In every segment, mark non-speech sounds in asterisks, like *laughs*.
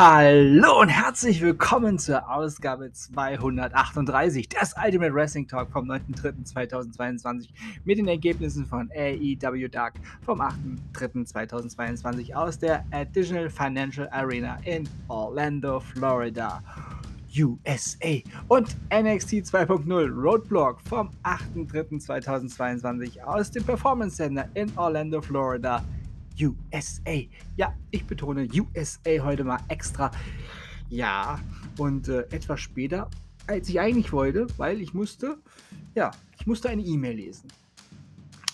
Hallo und herzlich willkommen zur Ausgabe 238 des Ultimate Wrestling Talk vom 9.3.2022 mit den Ergebnissen von AEW Dark vom 8.3.2022 aus der Additional Financial Arena in Orlando, Florida. USA und NXT 2.0 Roadblock vom 8.3.2022 aus dem Performance Center in Orlando, Florida. USA. Ja, ich betone USA heute mal extra. Ja, und äh, etwas später, als ich eigentlich wollte, weil ich musste, ja, ich musste eine E-Mail lesen.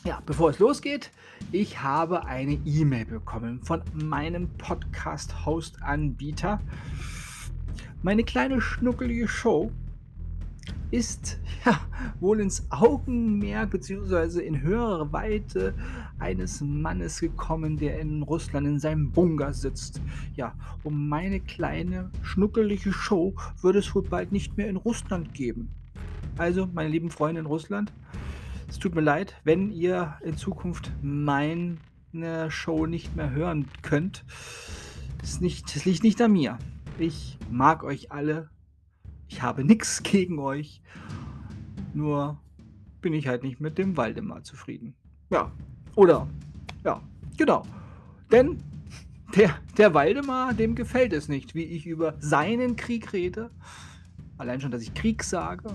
Ja, bevor es losgeht, ich habe eine E-Mail bekommen von meinem Podcast-Host-Anbieter. Meine kleine schnuckelige Show ist ja wohl ins Augenmerk bzw. in höhere Weite eines Mannes gekommen, der in Russland in seinem Bunker sitzt. Ja, um meine kleine schnuckelige Show würde es wohl bald nicht mehr in Russland geben. Also, meine lieben Freunde in Russland, es tut mir leid, wenn ihr in Zukunft meine Show nicht mehr hören könnt. Das, nicht, das liegt nicht an mir. Ich mag euch alle ich habe nichts *laughs* gegen euch. Nur bin ich halt nicht mit dem Waldemar zufrieden. Ja, oder, ja, genau. Denn *laughs* der, der Waldemar, dem gefällt es nicht, wie ich über seinen Krieg rede. Allein schon, dass ich Krieg sage.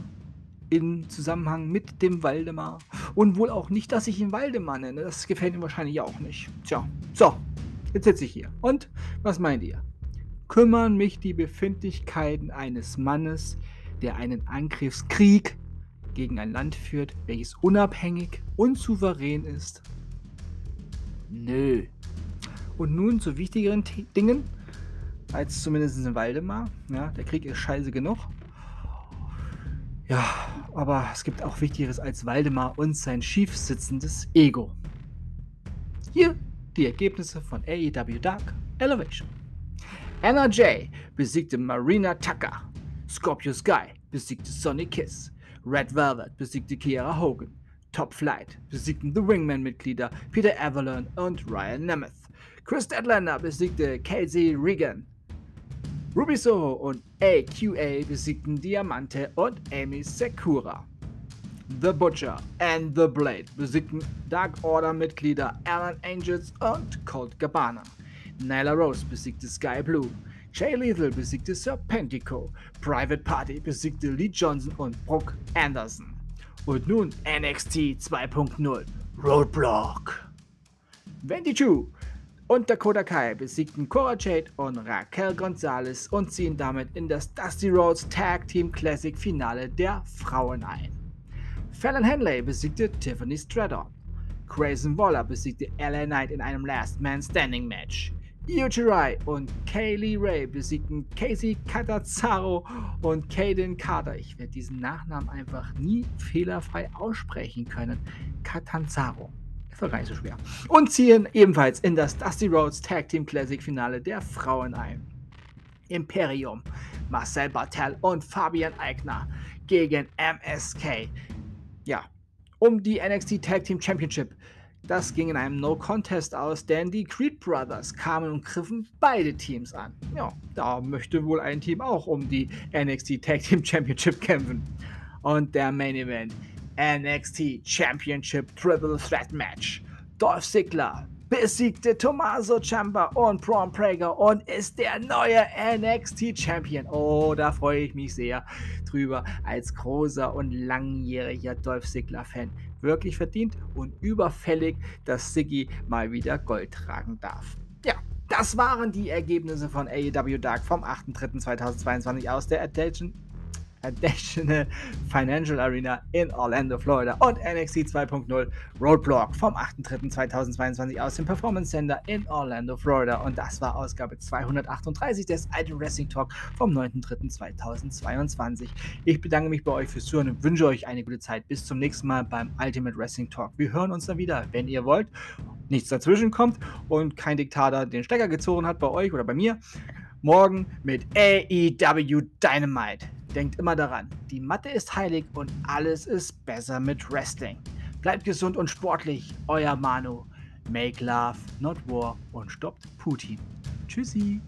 In Zusammenhang mit dem Waldemar. Und wohl auch nicht, dass ich ihn Waldemar nenne. Das gefällt ihm wahrscheinlich auch nicht. Tja, so, jetzt sitze ich hier. Und was meint ihr? Kümmern mich die Befindlichkeiten eines Mannes, der einen Angriffskrieg gegen ein Land führt, welches unabhängig und souverän ist? Nö. Und nun zu wichtigeren T Dingen, als zumindest in Waldemar. Ja, der Krieg ist scheiße genug. Ja, aber es gibt auch Wichtigeres als Waldemar und sein schief sitzendes Ego. Hier die Ergebnisse von AEW Dark Elevation. Anna Jay besiegte Marina Tucker. Scorpio Sky besiegte Sonny Kiss. Red Velvet besiegte Kiera Hogan. Top Flight besiegten The Wingman-Mitglieder Peter Avalon und Ryan Nemeth. Chris Deadlander besiegte Casey Regan. Ruby Soho und AQA besiegten Diamante und Amy Sekura. The Butcher and The Blade besiegten Dark Order-Mitglieder Alan Angels und Colt Cabana. Nyla Rose besiegte Sky Blue. Jay Lethal besiegte Serpentico. Private Party besiegte Lee Johnson und Brooke Anderson. Und nun NXT 2.0 Roadblock. Wendy Chu und Dakota Kai besiegten Cora Jade und Raquel Gonzalez und ziehen damit in das Dusty Rhodes Tag Team Classic Finale der Frauen ein. Fallon Henley besiegte Tiffany Stratton. Grayson Waller besiegte LA Knight in einem Last Man Standing Match. Io Shirai und Kaylee Ray besiegten Casey Catazaro und Caden Carter. Ich werde diesen Nachnamen einfach nie fehlerfrei aussprechen können. Catanzaro. War gar nicht so schwer. Und ziehen ebenfalls in das Dusty Rhodes Tag Team Classic Finale der Frauen ein. Imperium, Marcel Bartel und Fabian Eigner gegen MSK. Ja, um die NXT Tag Team Championship. Das ging in einem No-Contest aus, denn die Creed Brothers kamen und griffen beide Teams an. Ja, da möchte wohl ein Team auch um die NXT Tag Team Championship kämpfen. Und der Main Event: NXT Championship Triple Threat Match. Dolph Ziggler besiegte Tommaso Ciampa und Braun Prager und ist der neue NXT Champion. Oh, da freue ich mich sehr drüber als großer und langjähriger Dolph Ziggler Fan wirklich verdient und überfällig, dass Siggy mal wieder Gold tragen darf. Ja, das waren die Ergebnisse von AEW Dark vom 8.3.2022 aus der Attention Additional Financial Arena in Orlando, Florida und NXT 2.0 Roadblock vom 8.3.2022 aus dem Performance Center in Orlando, Florida. Und das war Ausgabe 238 des Alten Wrestling Talk vom 9.3.2022. Ich bedanke mich bei euch fürs Zuhören und wünsche euch eine gute Zeit. Bis zum nächsten Mal beim Ultimate Wrestling Talk. Wir hören uns dann wieder, wenn ihr wollt. Nichts dazwischen kommt und kein Diktator den Stecker gezogen hat bei euch oder bei mir. Morgen mit AEW Dynamite. Denkt immer daran, die Mathe ist heilig und alles ist besser mit Wrestling. Bleibt gesund und sportlich, euer Manu. Make love, not war und stoppt Putin. Tschüssi.